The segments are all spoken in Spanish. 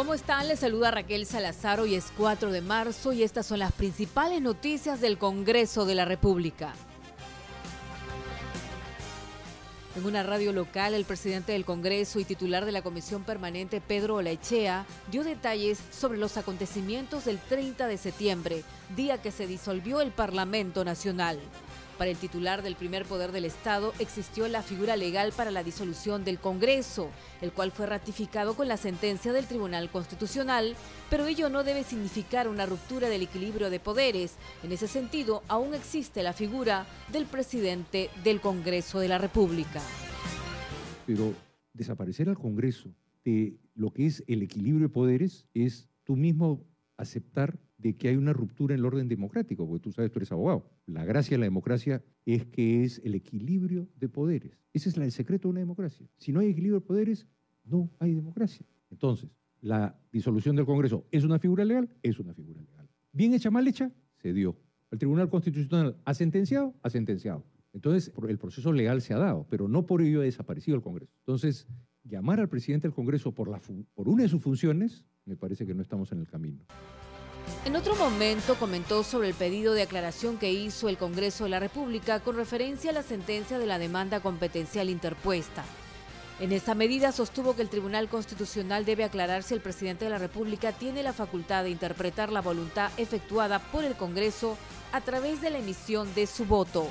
¿Cómo están? Les saluda Raquel Salazar. Hoy es 4 de marzo y estas son las principales noticias del Congreso de la República. En una radio local, el presidente del Congreso y titular de la Comisión Permanente, Pedro Olaechea, dio detalles sobre los acontecimientos del 30 de septiembre, día que se disolvió el Parlamento Nacional. Para el titular del primer poder del Estado existió la figura legal para la disolución del Congreso, el cual fue ratificado con la sentencia del Tribunal Constitucional, pero ello no debe significar una ruptura del equilibrio de poderes. En ese sentido, aún existe la figura del presidente del Congreso de la República. Pero desaparecer al Congreso de lo que es el equilibrio de poderes es tú mismo aceptar de que hay una ruptura en el orden democrático, porque tú sabes, tú eres abogado. La gracia de la democracia es que es el equilibrio de poderes. Ese es el secreto de una democracia. Si no hay equilibrio de poderes, no hay democracia. Entonces, la disolución del Congreso es una figura legal, es una figura legal. Bien hecha, mal hecha, se dio. El Tribunal Constitucional ha sentenciado, ha sentenciado. Entonces, el proceso legal se ha dado, pero no por ello ha desaparecido el Congreso. Entonces, llamar al presidente del Congreso por, la, por una de sus funciones, me parece que no estamos en el camino. En otro momento comentó sobre el pedido de aclaración que hizo el Congreso de la República con referencia a la sentencia de la demanda competencial interpuesta. En esta medida sostuvo que el Tribunal Constitucional debe aclarar si el presidente de la República tiene la facultad de interpretar la voluntad efectuada por el Congreso a través de la emisión de su voto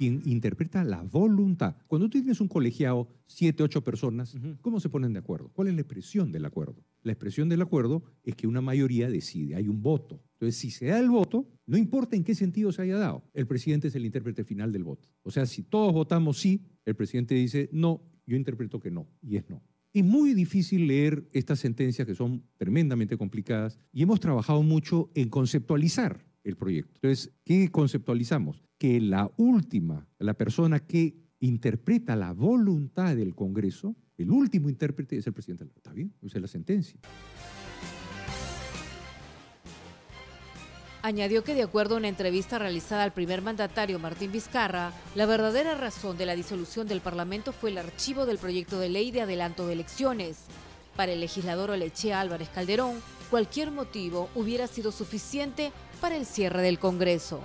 quien interpreta la voluntad. Cuando tú tienes un colegiado, siete, ocho personas, ¿cómo se ponen de acuerdo? ¿Cuál es la expresión del acuerdo? La expresión del acuerdo es que una mayoría decide, hay un voto. Entonces, si se da el voto, no importa en qué sentido se haya dado, el presidente es el intérprete final del voto. O sea, si todos votamos sí, el presidente dice no, yo interpreto que no, y es no. Es muy difícil leer estas sentencias que son tremendamente complicadas y hemos trabajado mucho en conceptualizar el proyecto. Entonces, ¿qué conceptualizamos? Que la última, la persona que interpreta la voluntad del Congreso, el último intérprete es el presidente. ¿Está bien? Esa es la sentencia. Añadió que de acuerdo a una entrevista realizada al primer mandatario Martín Vizcarra, la verdadera razón de la disolución del Parlamento fue el archivo del proyecto de ley de adelanto de elecciones. Para el legislador Olechea Álvarez Calderón, cualquier motivo hubiera sido suficiente para el cierre del Congreso.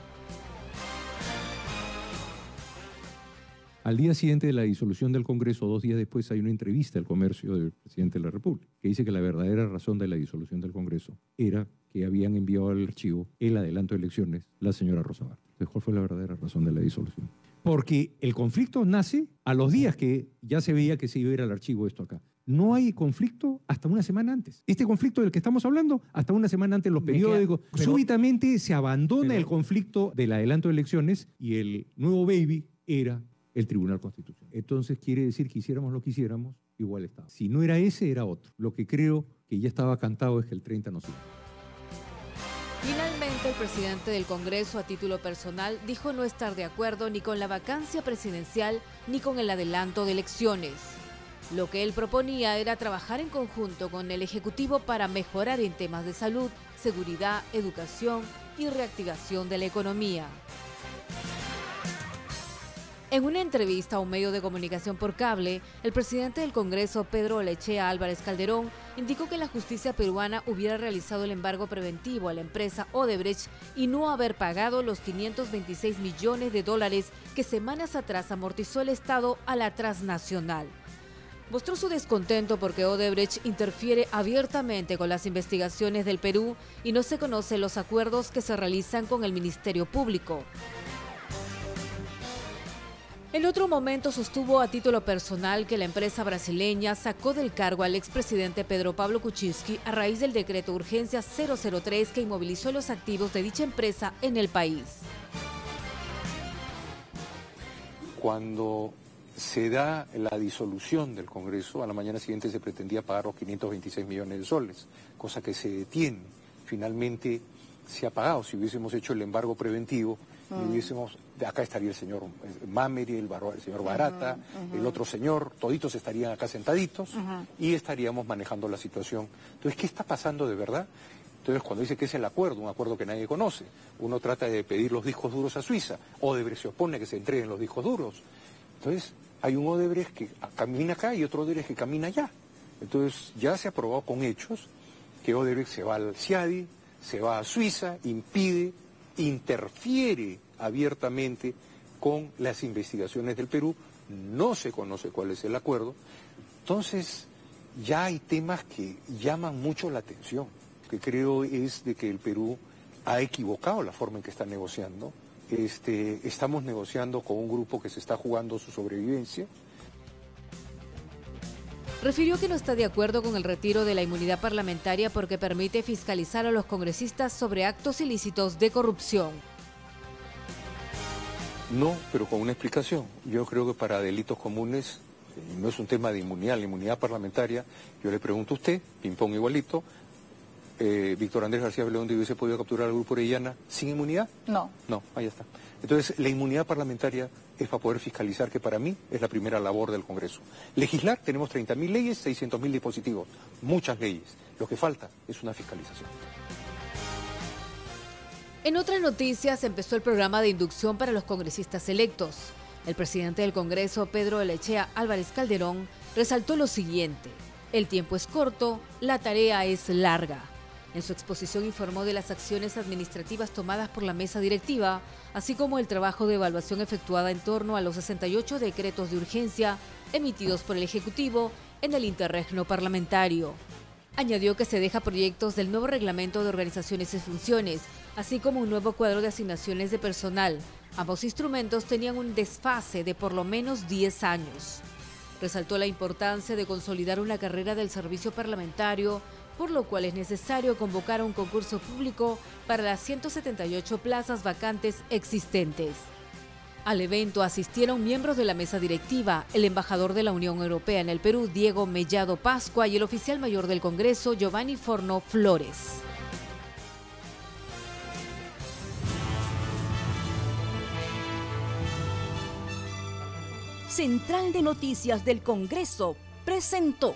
Al día siguiente de la disolución del Congreso, dos días después, hay una entrevista al comercio del presidente de la República, que dice que la verdadera razón de la disolución del Congreso era que habían enviado al archivo el adelanto de elecciones la señora Rosa ¿cuál fue la verdadera razón de la disolución? Porque el conflicto nace a los días que ya se veía que se iba a ir al archivo esto acá no hay conflicto hasta una semana antes. Este conflicto del que estamos hablando, hasta una semana antes en los periódicos, súbitamente se abandona el conflicto del adelanto de elecciones y el nuevo baby era el Tribunal Constitucional. Entonces quiere decir que hiciéramos lo que hiciéramos, igual estaba. Si no era ese, era otro. Lo que creo que ya estaba cantado es que el 30 no sirve. Finalmente, el presidente del Congreso, a título personal, dijo no estar de acuerdo ni con la vacancia presidencial ni con el adelanto de elecciones. Lo que él proponía era trabajar en conjunto con el Ejecutivo para mejorar en temas de salud, seguridad, educación y reactivación de la economía. En una entrevista a un medio de comunicación por cable, el presidente del Congreso, Pedro Lechea Álvarez Calderón, indicó que la justicia peruana hubiera realizado el embargo preventivo a la empresa Odebrecht y no haber pagado los 526 millones de dólares que semanas atrás amortizó el Estado a la transnacional mostró su descontento porque Odebrecht interfiere abiertamente con las investigaciones del Perú y no se conocen los acuerdos que se realizan con el Ministerio Público. En otro momento sostuvo a título personal que la empresa brasileña sacó del cargo al expresidente Pedro Pablo Kuczynski a raíz del decreto Urgencia 003 que inmovilizó los activos de dicha empresa en el país. Cuando se da la disolución del Congreso, a la mañana siguiente se pretendía pagar los 526 millones de soles, cosa que se detiene. Finalmente se ha pagado. Si hubiésemos hecho el embargo preventivo, y hubiésemos, acá estaría el señor Mameri, el, señor Barata, el otro señor, toditos estarían acá sentaditos y estaríamos manejando la situación. Entonces, ¿qué está pasando de verdad? Entonces, cuando dice que es el acuerdo, un acuerdo que nadie conoce, uno trata de pedir los discos duros a Suiza, Odebrecht se opone a que se entreguen los discos duros. Entonces, hay un Odebrecht que camina acá y otro Odebrecht que camina allá. Entonces, ya se ha probado con hechos que Odebrecht se va al CIADI, se va a Suiza, impide, interfiere abiertamente con las investigaciones del Perú, no se conoce cuál es el acuerdo. Entonces, ya hay temas que llaman mucho la atención que creo es de que el Perú ha equivocado la forma en que está negociando. Este, estamos negociando con un grupo que se está jugando su sobrevivencia. Refirió que no está de acuerdo con el retiro de la inmunidad parlamentaria porque permite fiscalizar a los congresistas sobre actos ilícitos de corrupción. No, pero con una explicación. Yo creo que para delitos comunes eh, no es un tema de inmunidad, la inmunidad parlamentaria, yo le pregunto a usted, ping-pong igualito, eh, Víctor Andrés García León hubiese podido capturar al grupo Orellana sin inmunidad? No. No, ahí está. Entonces, la inmunidad parlamentaria es para poder fiscalizar, que para mí es la primera labor del Congreso. Legislar, tenemos 30.000 leyes, 600.000 dispositivos, muchas leyes. Lo que falta es una fiscalización. En otras noticias, empezó el programa de inducción para los congresistas electos. El presidente del Congreso, Pedro Lechea Álvarez Calderón, resaltó lo siguiente. El tiempo es corto, la tarea es larga. En su exposición informó de las acciones administrativas tomadas por la mesa directiva, así como el trabajo de evaluación efectuada en torno a los 68 decretos de urgencia emitidos por el Ejecutivo en el interregno parlamentario. Añadió que se deja proyectos del nuevo reglamento de organizaciones y funciones, así como un nuevo cuadro de asignaciones de personal. Ambos instrumentos tenían un desfase de por lo menos 10 años. Resaltó la importancia de consolidar una carrera del servicio parlamentario por lo cual es necesario convocar un concurso público para las 178 plazas vacantes existentes. Al evento asistieron miembros de la mesa directiva, el embajador de la Unión Europea en el Perú, Diego Mellado Pascua, y el oficial mayor del Congreso, Giovanni Forno Flores. Central de Noticias del Congreso presentó